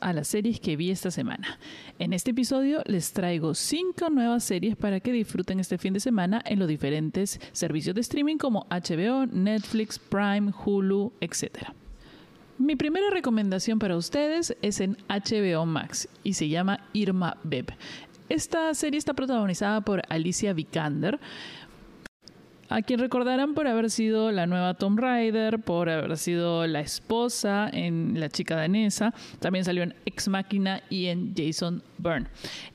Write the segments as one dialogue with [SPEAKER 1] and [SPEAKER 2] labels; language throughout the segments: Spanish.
[SPEAKER 1] a las series que vi esta semana. En este episodio les traigo 5 nuevas series para que disfruten este fin de semana en los diferentes servicios de streaming como HBO, Netflix, Prime, Hulu, etc. Mi primera recomendación para ustedes es en HBO Max y se llama Irma Beb. Esta serie está protagonizada por Alicia Vikander, a quien recordarán por haber sido la nueva Tomb Raider, por haber sido la esposa en La chica danesa, también salió en Ex Máquina y en Jason Byrne.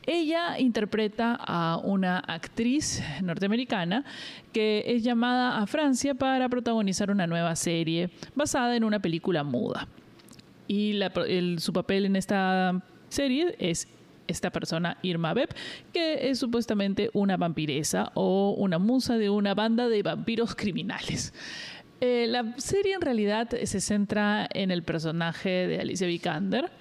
[SPEAKER 1] Ella interpreta a una actriz norteamericana que es llamada a Francia para protagonizar una nueva serie basada en una película muda. Y su papel en esta serie es esta persona, Irma Beb, que es supuestamente una vampiresa o una musa de una banda de vampiros criminales. Eh, la serie en realidad se centra en el personaje de Alicia Vikander,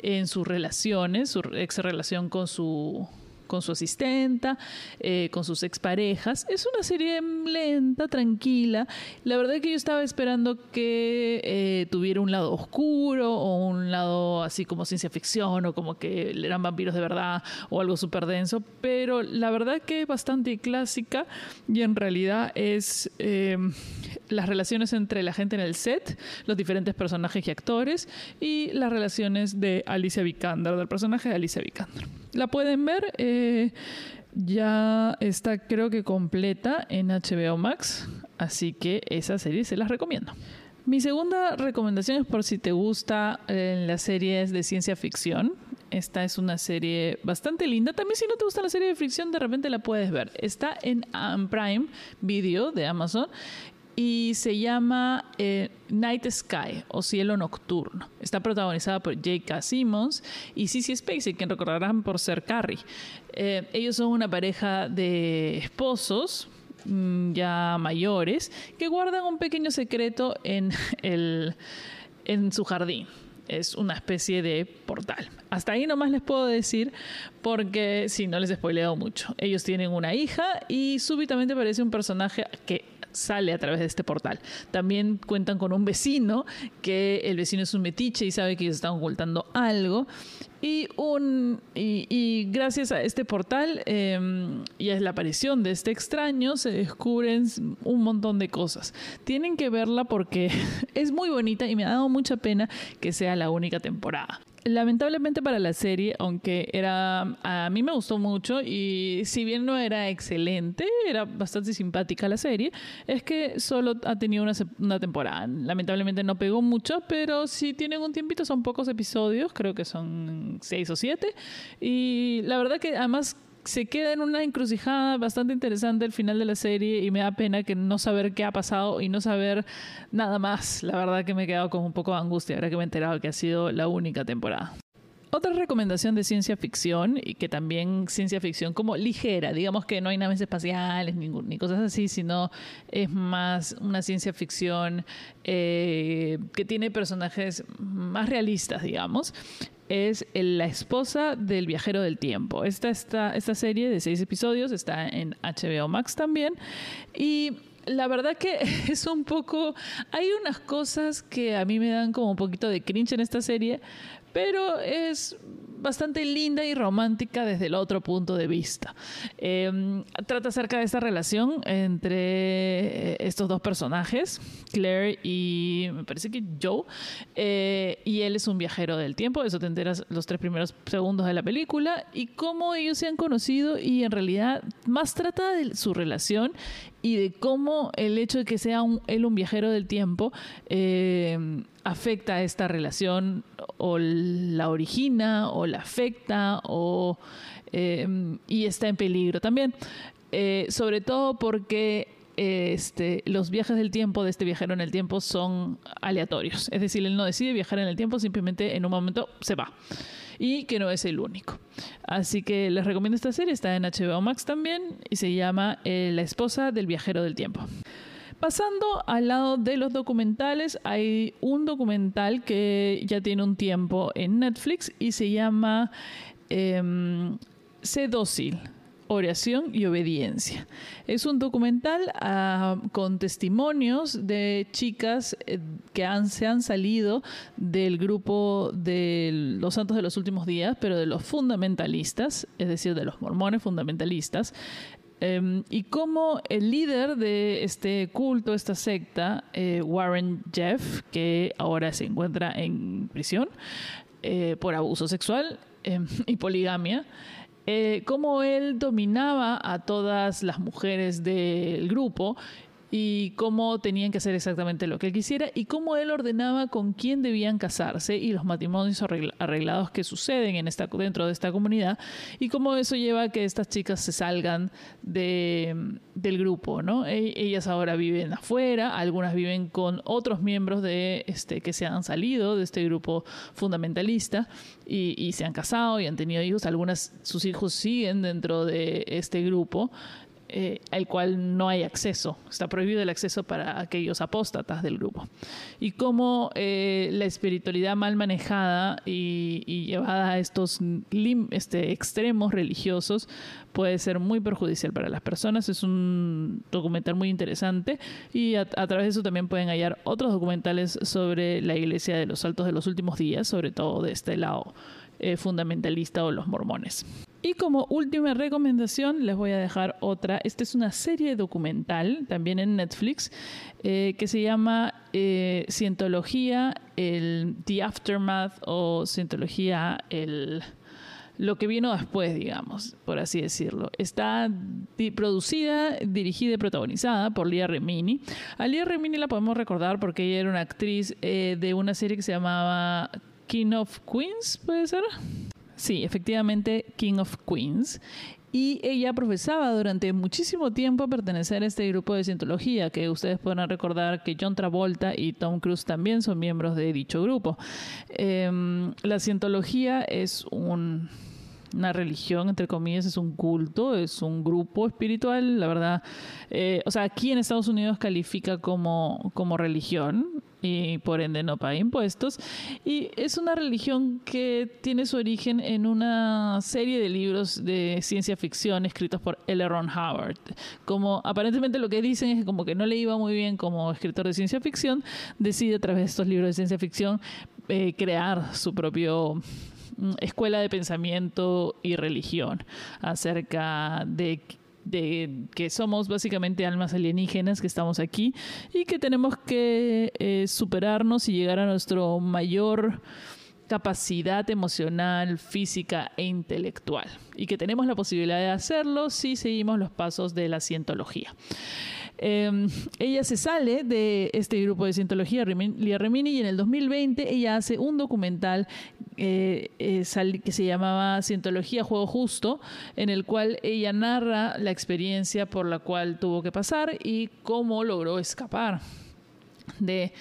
[SPEAKER 1] en sus relaciones, su ex relación con su con su asistenta, eh, con sus exparejas. Es una serie lenta, tranquila. La verdad es que yo estaba esperando que eh, tuviera un lado oscuro o un lado así como ciencia ficción o como que eran vampiros de verdad o algo súper denso, pero la verdad que es bastante clásica y en realidad es eh, las relaciones entre la gente en el set, los diferentes personajes y actores y las relaciones de Alicia Vikander, del personaje de Alicia Vikander. La pueden ver. Eh, ya está creo que completa en HBO Max, así que esa serie se las recomiendo. Mi segunda recomendación es por si te gusta eh, las series de ciencia ficción. Esta es una serie bastante linda. También si no te gusta la serie de ficción, de repente la puedes ver. Está en Prime Video de Amazon y se llama eh, Night Sky o Cielo Nocturno. Está protagonizada por J.K. Simmons y Cissy Spacey, quien recordarán por ser Carrie. Eh, ellos son una pareja de esposos mm, ya mayores que guardan un pequeño secreto en, el, en su jardín es una especie de portal. Hasta ahí nomás les puedo decir porque si no les he spoileado mucho. Ellos tienen una hija y súbitamente aparece un personaje que sale a través de este portal. También cuentan con un vecino, que el vecino es un metiche y sabe que ellos están ocultando algo. Y, gracias a este portal em, y a la aparición de este extraño se descubren un montón de cosas. Tienen que verla porque es muy bonita y me ha dado mucha pena que sea la única temporada lamentablemente para la serie, aunque era a mí me gustó mucho y si bien no era excelente, era bastante simpática la serie, es que solo ha tenido una, temporada. Lamentablemente no pegó mucho, pero si tienen un tiempito son pocos episodios, creo que son seis o siete y la verdad que además se queda en una encrucijada bastante interesante al final de la serie y me da pena que no saber qué ha pasado y no saber nada más. La verdad que me he quedado con un poco de angustia ahora que me he enterado que ha sido la única temporada. Otra recomendación de ciencia ficción, y que también ciencia ficción como ligera, digamos que no hay naves espaciales ni, ni cosas así, sino es más una ciencia ficción eh, que tiene personajes más realistas, digamos, es la esposa del viajero del tiempo. Esta, esta, esta serie de seis episodios está en HBO Max también. Y la verdad que es un poco... Hay unas cosas que a mí me dan como un poquito de cringe en esta serie, pero es bastante linda y romántica desde el otro punto de vista. Em, trata acerca de esta relación entre eh, estos dos personajes, Claire y me parece que Joe, eh, y él es un viajero del tiempo, eso te enteras los tres primeros segundos de la película, y cómo ellos se han conocido y en realidad más trata de su relación y de cómo el hecho de que sea él un viajero del tiempo eh, afecta esta relación o la origina o la afecta o, eh, y está en peligro también. Eh, sobre todo porque este, los viajes del tiempo de este viajero en el tiempo son aleatorios. Es decir, él no decide viajar en el tiempo, simplemente en un momento se va. Y que no es el único. Así que les recomiendo esta serie, está en HBO Max también y se llama eh, La esposa del viajero del tiempo. Pasando al lado de los documentales, hay un documental que ya tiene un tiempo en Netflix y se llama eh, Sé dócil Oración y Obediencia. Es un documental ah, con testimonios de chicas eh, que se han salido del grupo de los santos de los últimos días, pero de los fundamentalistas, es decir, de los mormones fundamentalistas, em, y cómo el líder de este culto, esta secta, eh, Warren Jeff, que ahora se encuentra en prisión eh, por abuso sexual em, y poligamia, eh, cómo él dominaba a todas las mujeres del grupo y cómo tenían que hacer exactamente lo que él quisiera y cómo él ordenaba con quién debían casarse y los matrimonios arreglados que suceden en esta, dentro de esta comunidad y cómo eso lleva a que estas chicas se salgan de, del grupo, ¿no? E, ellas ahora viven afuera, algunas viven con otros miembros de este que se han salido de este grupo fundamentalista y, y se han casado y han tenido hijos, algunas sus hijos siguen dentro de este grupo eh, al cual no hay acceso. Está prohibido el acceso para aquellos apóstatas del grupo. Y cómo eh, la espiritualidad mal manejada y, llevada a estos este, extremos religiosos puede ser muy perjudicial para las personas. Es un documental muy interesante y a, través de eso también pueden hallar otros documentales sobre la iglesia de los saltos de los últimos días, sobre todo de este lado eh, fundamentalista o los mormones. Y como última recomendación les voy a dejar otra. Esta es una serie documental también en Netflix eh, que se llama eh, Cientología, el The Aftermath o Cientología, el lo que vino después, digamos, por así decirlo. Está producida, dirigida y protagonizada por Lia Remini. A Lia Remini la podemos recordar porque ella era una actriz eh, de una serie que se llamaba King of Queens, ¿puede ser? Sí, efectivamente, King of Queens. Y ella profesaba durante muchísimo tiempo pertenecer a este grupo de cientología, que ustedes podrán recordar que John Travolta y Tom Cruise también son miembros de dicho grupo. Em, la cientología es un una religión, entre comillas, es un culto, es un grupo espiritual, la verdad. Eh, o sea, aquí en Estados Unidos califica como, como religión y por ende no paga impuestos. Y es una religión que tiene su origen en una serie de libros de ciencia ficción escritos por L. Ron Howard. Como aparentemente lo que dicen es que como que no le iba muy bien como escritor de ciencia ficción, decide a través de estos libros de ciencia ficción eh, crear su propio Mm, escuela de pensamiento y religión acerca de que somos básicamente almas alienígenas que estamos aquí y que tenemos que eh, superarnos y llegar a nuestro mayor capacidad emocional, física e intelectual y que tenemos la posibilidad de hacerlo si seguimos los pasos de la cientología. Em, ella se sale de este grupo de cientología, Lia Remini, y en el 2020 ella hace un documental eh, eh, que se llamaba Cientología Juego Justo, en el cual ella narra la experiencia por la cual tuvo que pasar y cómo logró escapar de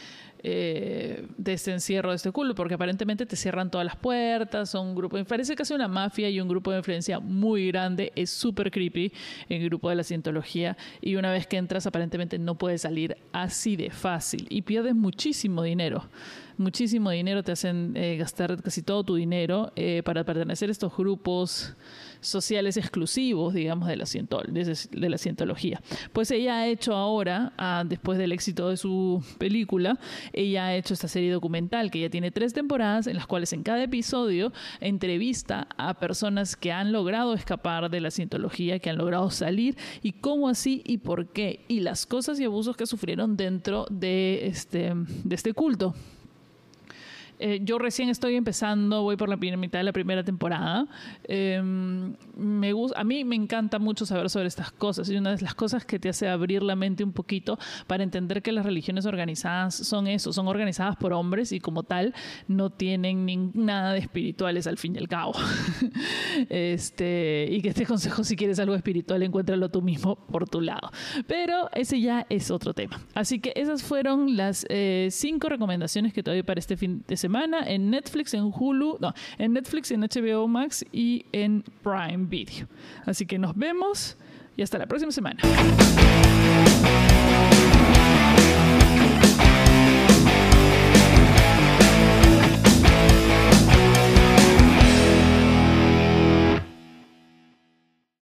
[SPEAKER 1] eh, de este encierro, de este culto, porque aparentemente te cierran todas las puertas, son un grupo, parece casi una mafia y un grupo de influencia muy grande, es súper creepy el grupo de la cientología y una vez que entras aparentemente no puedes salir así de fácil y pierdes muchísimo dinero muchísimo dinero, te hacen eh, gastar casi todo tu dinero eh, para pertenecer a estos grupos sociales exclusivos, digamos, de la, de la cientología. Pues ella ha hecho ahora, ah, después del éxito de su película, ella ha hecho esta serie documental que ya tiene tres temporadas en las cuales en cada episodio entrevista a personas que han logrado escapar de la cientología, que han logrado salir y cómo así y por qué y las cosas y abusos que sufrieron dentro de este, de este culto. Eh, yo recién estoy empezando, voy por la mitad de la primera temporada. Em, me a mí me encanta mucho saber sobre estas cosas y una de las cosas que te hace abrir la mente un poquito para entender que las religiones organizadas son eso, son organizadas por hombres y como tal no tienen nada de espirituales al fin y al cabo. este, y que este consejo, si quieres algo espiritual, encuéntralo tú mismo por tu lado. Pero ese ya es otro tema. Así que esas fueron las eh, cinco recomendaciones que te doy para este fin de en Netflix, en Hulu, no, en Netflix, en HBO Max y en Prime Video. Así que nos vemos y hasta la próxima semana.